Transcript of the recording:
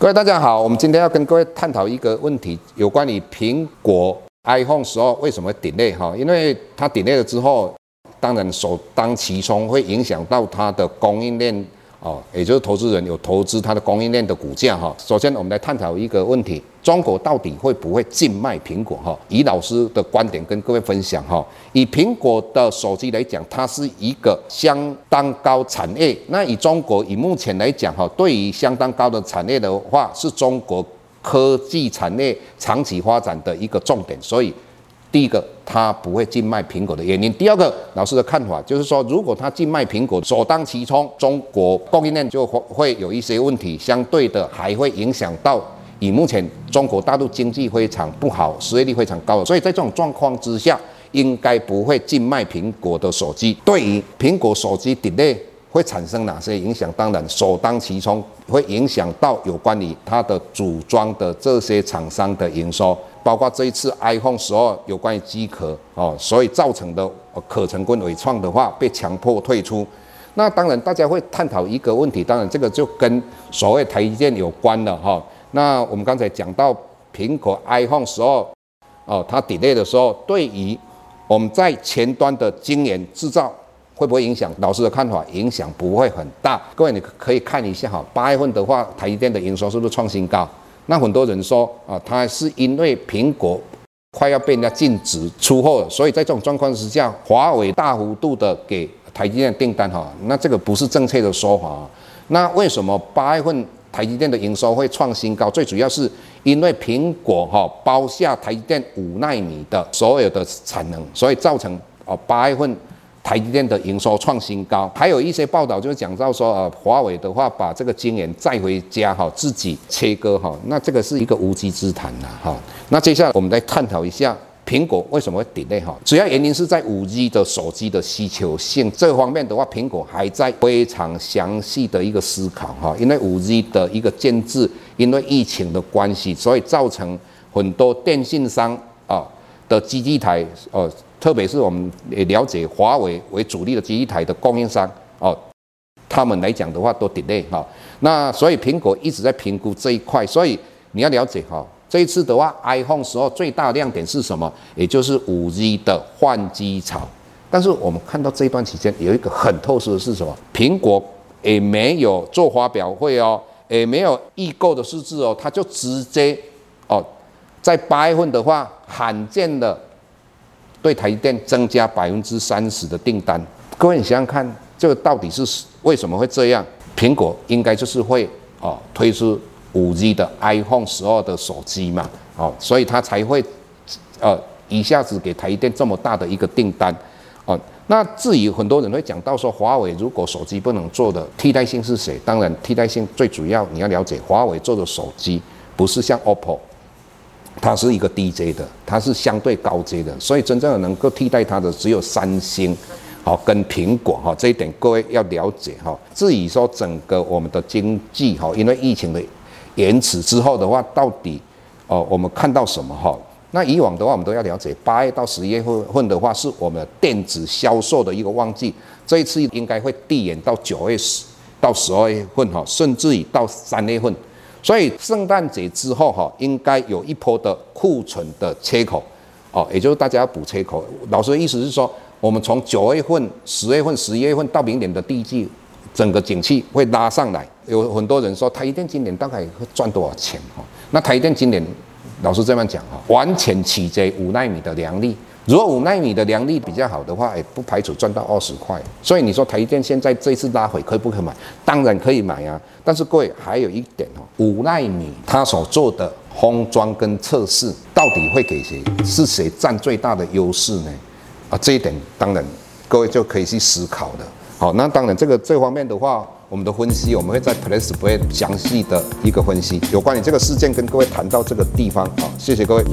各位大家好，我们今天要跟各位探讨一个问题，有关于苹果 iPhone 十二为什么会 delay 哈？因为它顶裂了之后，当然首当其冲会影响到它的供应链。哦，也就是投资人有投资它的供应链的股价哈。首先，我们来探讨一个问题：中国到底会不会禁卖苹果？哈，以老师的观点跟各位分享哈。以苹果的手机来讲，它是一个相当高产业。那以中国以目前来讲哈，对于相当高的产业的话，是中国科技产业长期发展的一个重点。所以。第一个，它不会禁卖苹果的原因。第二个，老师的看法就是说，如果它禁卖苹果，首当其冲，中国供应链就会会有一些问题，相对的还会影响到以目前中国大陆经济非常不好，失业率非常高，所以在这种状况之下，应该不会禁卖苹果的手机。对于苹果手机 delay 会产生哪些影响？当然，首当其冲会影响到有关于它的组装的这些厂商的营收。包括这一次 iPhone 十二有关于机壳哦，所以造成的可成跟纬创的话被强迫退出。那当然大家会探讨一个问题，当然这个就跟所谓台积电有关了哈。那我们刚才讲到苹果 iPhone 十二哦，它 delay 的时候，对于我们在前端的晶圆制造会不会影响？老师的看法，影响不会很大。各位你可以看一下哈，八月份的话，台积电的营收是不是创新高？那很多人说啊，它是因为苹果快要被人家禁止出货了，所以在这种状况之下，华为大幅度的给台积电订单哈，那这个不是正确的说法。那为什么八月份台积电的营收会创新高？最主要是因为苹果哈包下台积电五纳米的所有的产能，所以造成啊八月份。台积电的营收创新高，还有一些报道就是讲到说，呃，华为的话把这个晶圆带回家哈，自己切割哈，那这个是一个无稽之谈呐哈。那接下来我们来探讨一下苹果为什么会 delay 哈，主要原因是在五 G 的手机的需求性这方面的话，苹果还在非常详细的一个思考哈，因为五 G 的一个建制，因为疫情的关系，所以造成很多电信商啊的基地台呃。特别是我们也了解华为为主力的机台的供应商哦，他们来讲的话都 delay 哈，那所以苹果一直在评估这一块，所以你要了解哈，这一次的话，iPhone 十二最大亮点是什么？也就是五 G 的换机潮。但是我们看到这一段期间有一个很特殊的是什么？苹果也没有做发表会哦，也没有预购的数字哦，它就直接哦，在八月份的话，罕见的。对台积电增加百分之三十的订单，各位你想想看，这个到底是为什么会这样？苹果应该就是会哦推出五 G 的 iPhone 十二的手机嘛，哦，所以它才会呃一下子给台积电这么大的一个订单，哦，那至于很多人会讲到说，华为如果手机不能做的替代性是谁？当然替代性最主要你要了解，华为做的手机不是像 OPPO。它是一个低阶的，它是相对高阶的，所以真正的能够替代它的只有三星，好跟苹果哈，这一点各位要了解哈。至于说整个我们的经济哈，因为疫情的延迟之后的话，到底哦我们看到什么哈？那以往的话我们都要了解，八月到十一月份的话是我们电子销售的一个旺季，这一次应该会递延到九月十到十二月份哈，甚至于到三月份。所以圣诞节之后哈，应该有一波的库存的缺口，哦，也就是大家要补缺口。老师的意思是说，我们从九月份、十月份、十一月份到明年的第一季，整个景气会拉上来。有很多人说，台积电今年大概会赚多少钱？哈，那台积电今年，老师这样讲哈，完全取决于五奈米的良率。如果五纳米的良率比较好的话，也不排除赚到二十块。所以你说台积电现在这次拉回可以不可以买？当然可以买啊。但是各位还有一点哦，五纳米它所做的封装跟测试，到底会给谁？是谁占最大的优势呢？啊，这一点当然各位就可以去思考的。好，那当然这个这方面的话，我们的分析我们会在 PressPlay 详细的一个分析，有关于这个事件跟各位谈到这个地方。好，谢谢各位。